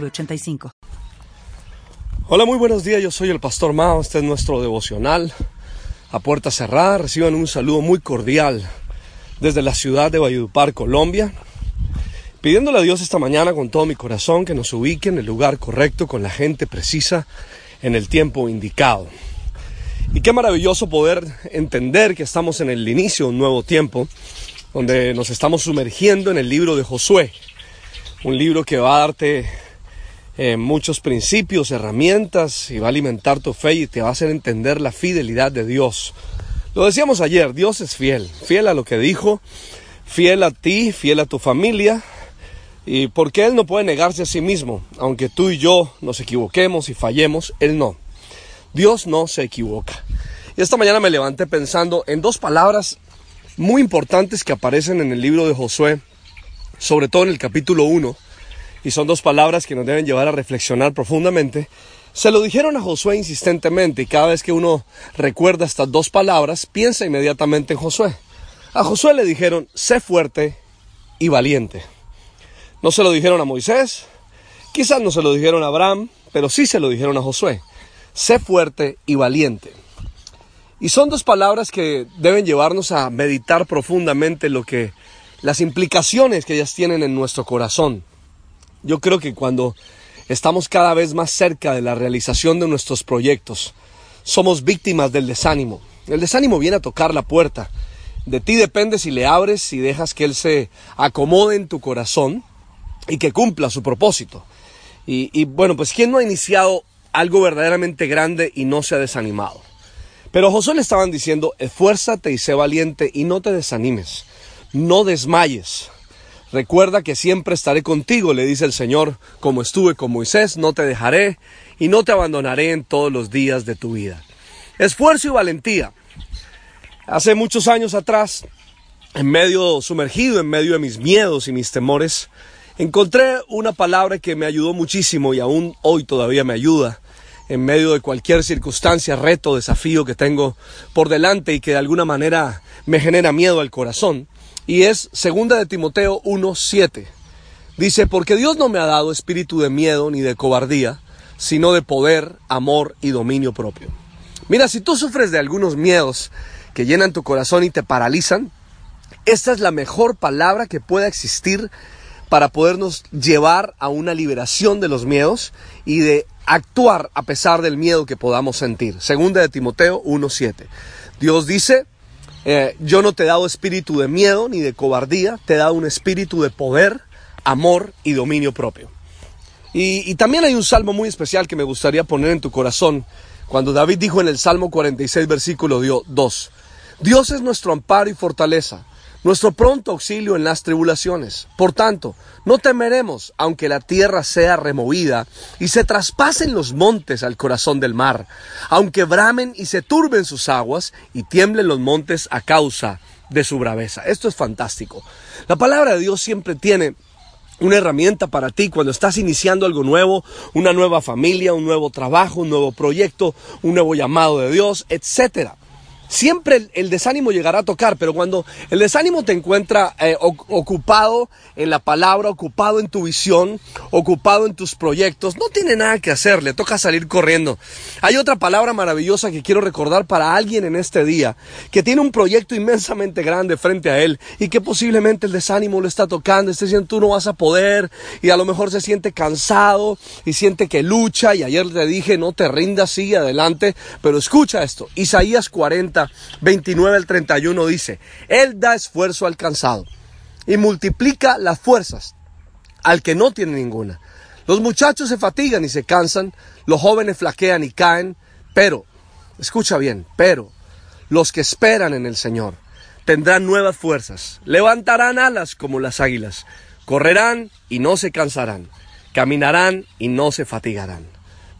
906985. Hola, muy buenos días. Yo soy el Pastor Mao. Este es nuestro devocional a puerta cerrada. Reciban un saludo muy cordial desde la ciudad de Valledupar, Colombia. Pidiéndole a Dios esta mañana con todo mi corazón que nos ubique en el lugar correcto, con la gente precisa, en el tiempo indicado. Y qué maravilloso poder entender que estamos en el inicio de un nuevo tiempo, donde nos estamos sumergiendo en el libro de Josué, un libro que va a darte eh, muchos principios, herramientas y va a alimentar tu fe y te va a hacer entender la fidelidad de Dios. Lo decíamos ayer, Dios es fiel, fiel a lo que dijo, fiel a ti, fiel a tu familia, y porque Él no puede negarse a sí mismo, aunque tú y yo nos equivoquemos y fallemos, Él no. Dios no se equivoca. Y esta mañana me levanté pensando en dos palabras muy importantes que aparecen en el libro de Josué, sobre todo en el capítulo 1, y son dos palabras que nos deben llevar a reflexionar profundamente. Se lo dijeron a Josué insistentemente y cada vez que uno recuerda estas dos palabras, piensa inmediatamente en Josué. A Josué le dijeron, sé fuerte y valiente. No se lo dijeron a Moisés, quizás no se lo dijeron a Abraham, pero sí se lo dijeron a Josué sé fuerte y valiente. Y son dos palabras que deben llevarnos a meditar profundamente lo que las implicaciones que ellas tienen en nuestro corazón. Yo creo que cuando estamos cada vez más cerca de la realización de nuestros proyectos, somos víctimas del desánimo. El desánimo viene a tocar la puerta. De ti depende si le abres, y dejas que él se acomode en tu corazón y que cumpla su propósito. Y, y bueno, pues ¿quién no ha iniciado algo verdaderamente grande y no se ha desanimado. Pero a Josué le estaban diciendo, esfuérzate y sé valiente y no te desanimes, no desmayes. Recuerda que siempre estaré contigo, le dice el Señor, como estuve con Moisés, no te dejaré y no te abandonaré en todos los días de tu vida. Esfuerzo y valentía. Hace muchos años atrás, en medio sumergido, en medio de mis miedos y mis temores, encontré una palabra que me ayudó muchísimo y aún hoy todavía me ayuda en medio de cualquier circunstancia, reto, desafío que tengo por delante y que de alguna manera me genera miedo al corazón. Y es segunda de Timoteo 1:7. Dice, "Porque Dios no me ha dado espíritu de miedo ni de cobardía, sino de poder, amor y dominio propio." Mira, si tú sufres de algunos miedos que llenan tu corazón y te paralizan, esta es la mejor palabra que pueda existir para podernos llevar a una liberación de los miedos y de actuar a pesar del miedo que podamos sentir. Segunda de Timoteo 1.7. Dios dice, eh, yo no te he dado espíritu de miedo ni de cobardía, te he dado un espíritu de poder, amor y dominio propio. Y, y también hay un salmo muy especial que me gustaría poner en tu corazón, cuando David dijo en el Salmo 46, versículo 2, Dios es nuestro amparo y fortaleza nuestro pronto auxilio en las tribulaciones. Por tanto, no temeremos, aunque la tierra sea removida y se traspasen los montes al corazón del mar, aunque bramen y se turben sus aguas y tiemblen los montes a causa de su braveza. Esto es fantástico. La palabra de Dios siempre tiene una herramienta para ti cuando estás iniciando algo nuevo, una nueva familia, un nuevo trabajo, un nuevo proyecto, un nuevo llamado de Dios, etcétera. Siempre el, desánimo llegará a tocar, pero cuando el desánimo te encuentra eh, ocupado en la palabra, ocupado en tu visión, ocupado en tus proyectos, no tiene nada que hacer, le toca salir corriendo. Hay otra palabra maravillosa que quiero recordar para alguien en este día, que tiene un proyecto inmensamente grande frente a él y que posiblemente el desánimo lo está tocando, está diciendo tú no vas a poder y a lo mejor se siente cansado y siente que lucha y ayer te dije no te rindas, sigue adelante, pero escucha esto, Isaías 40 29 al 31 dice, Él da esfuerzo al cansado y multiplica las fuerzas al que no tiene ninguna. Los muchachos se fatigan y se cansan, los jóvenes flaquean y caen, pero, escucha bien, pero los que esperan en el Señor tendrán nuevas fuerzas, levantarán alas como las águilas, correrán y no se cansarán, caminarán y no se fatigarán.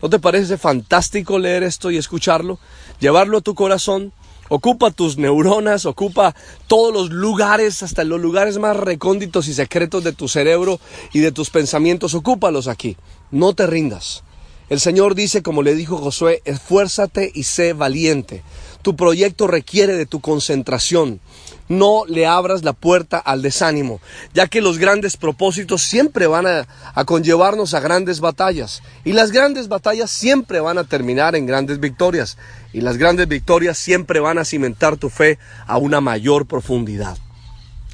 ¿No te parece fantástico leer esto y escucharlo? Llevarlo a tu corazón, ocupa tus neuronas, ocupa todos los lugares, hasta los lugares más recónditos y secretos de tu cerebro y de tus pensamientos, ocúpalos aquí. No te rindas. El Señor dice, como le dijo Josué, esfuérzate y sé valiente. Tu proyecto requiere de tu concentración. No le abras la puerta al desánimo, ya que los grandes propósitos siempre van a, conllevarnos a grandes batallas. Y las grandes batallas siempre van a terminar en grandes victorias. Y las grandes victorias siempre van a cimentar tu fe a una mayor profundidad.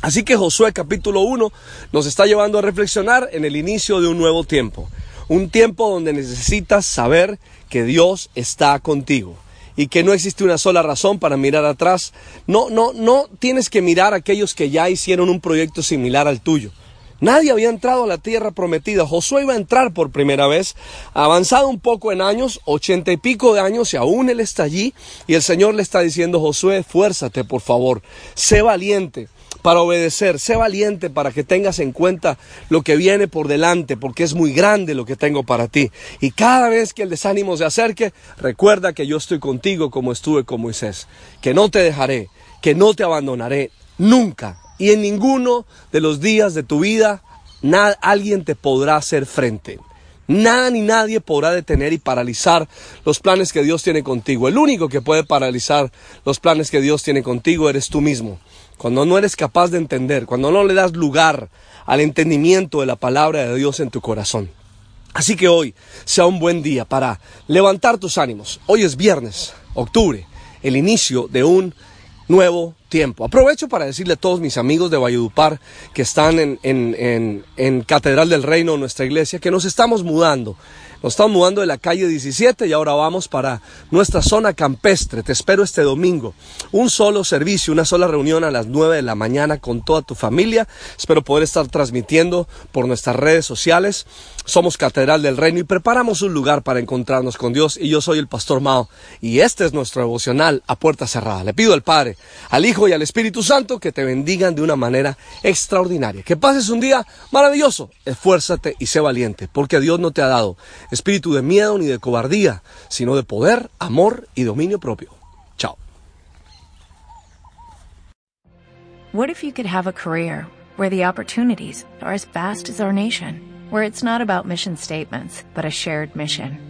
Así que Josué capítulo 1 nos está llevando a reflexionar en el inicio de un nuevo tiempo. Un tiempo donde necesitas saber que Dios está contigo y que no existe una sola razón para mirar atrás. No, no, no tienes que mirar a aquellos que ya hicieron un proyecto similar al tuyo. Nadie había entrado a la tierra prometida. Josué iba a entrar por primera vez, avanzado un poco en años, ochenta y pico de años, y aún él está allí. Y el Señor le está diciendo, Josué, fuérzate, por favor, sé valiente para obedecer, sé valiente para que tengas en cuenta lo que viene por delante, porque es muy grande lo que tengo para ti. Y cada vez que el desánimo se acerque, recuerda que yo estoy contigo como estuve con Moisés, que no te dejaré, que no te abandonaré nunca. Y en ninguno de los días de tu vida alguien te podrá hacer frente. Nada ni nadie podrá detener y paralizar los planes que Dios tiene contigo. El único que puede paralizar los planes que Dios tiene contigo eres tú mismo cuando no eres capaz de entender, cuando no le das lugar al entendimiento de la palabra de Dios en tu corazón. Así que hoy sea un buen día para levantar tus ánimos. Hoy es viernes, octubre, el inicio de un nuevo tiempo. Aprovecho para decirle a todos mis amigos de Valledupar que están en, en, en Catedral del Reino, nuestra iglesia, que nos estamos mudando. Nos estamos mudando de la calle 17 y ahora vamos para nuestra zona campestre. Te espero este domingo. Un solo servicio, una sola reunión a las 9 de la mañana con toda tu familia. Espero poder estar transmitiendo por nuestras redes sociales. Somos Catedral del Reino y preparamos un lugar para encontrarnos con Dios. Y yo soy el Pastor Mao y este es nuestro devocional a puerta cerrada. Le pido al Padre, al Y al Espíritu Santo que te bendigan de una manera extraordinaria. Que pases un día maravilloso. Esfuérzate y sé valiente porque Dios no te ha dado espíritu de miedo ni de cobardía, sino de poder, amor y dominio propio. Chao. What if you could have a career where the opportunities are as vast as our nation, where it's not about mission statements, but a shared mission?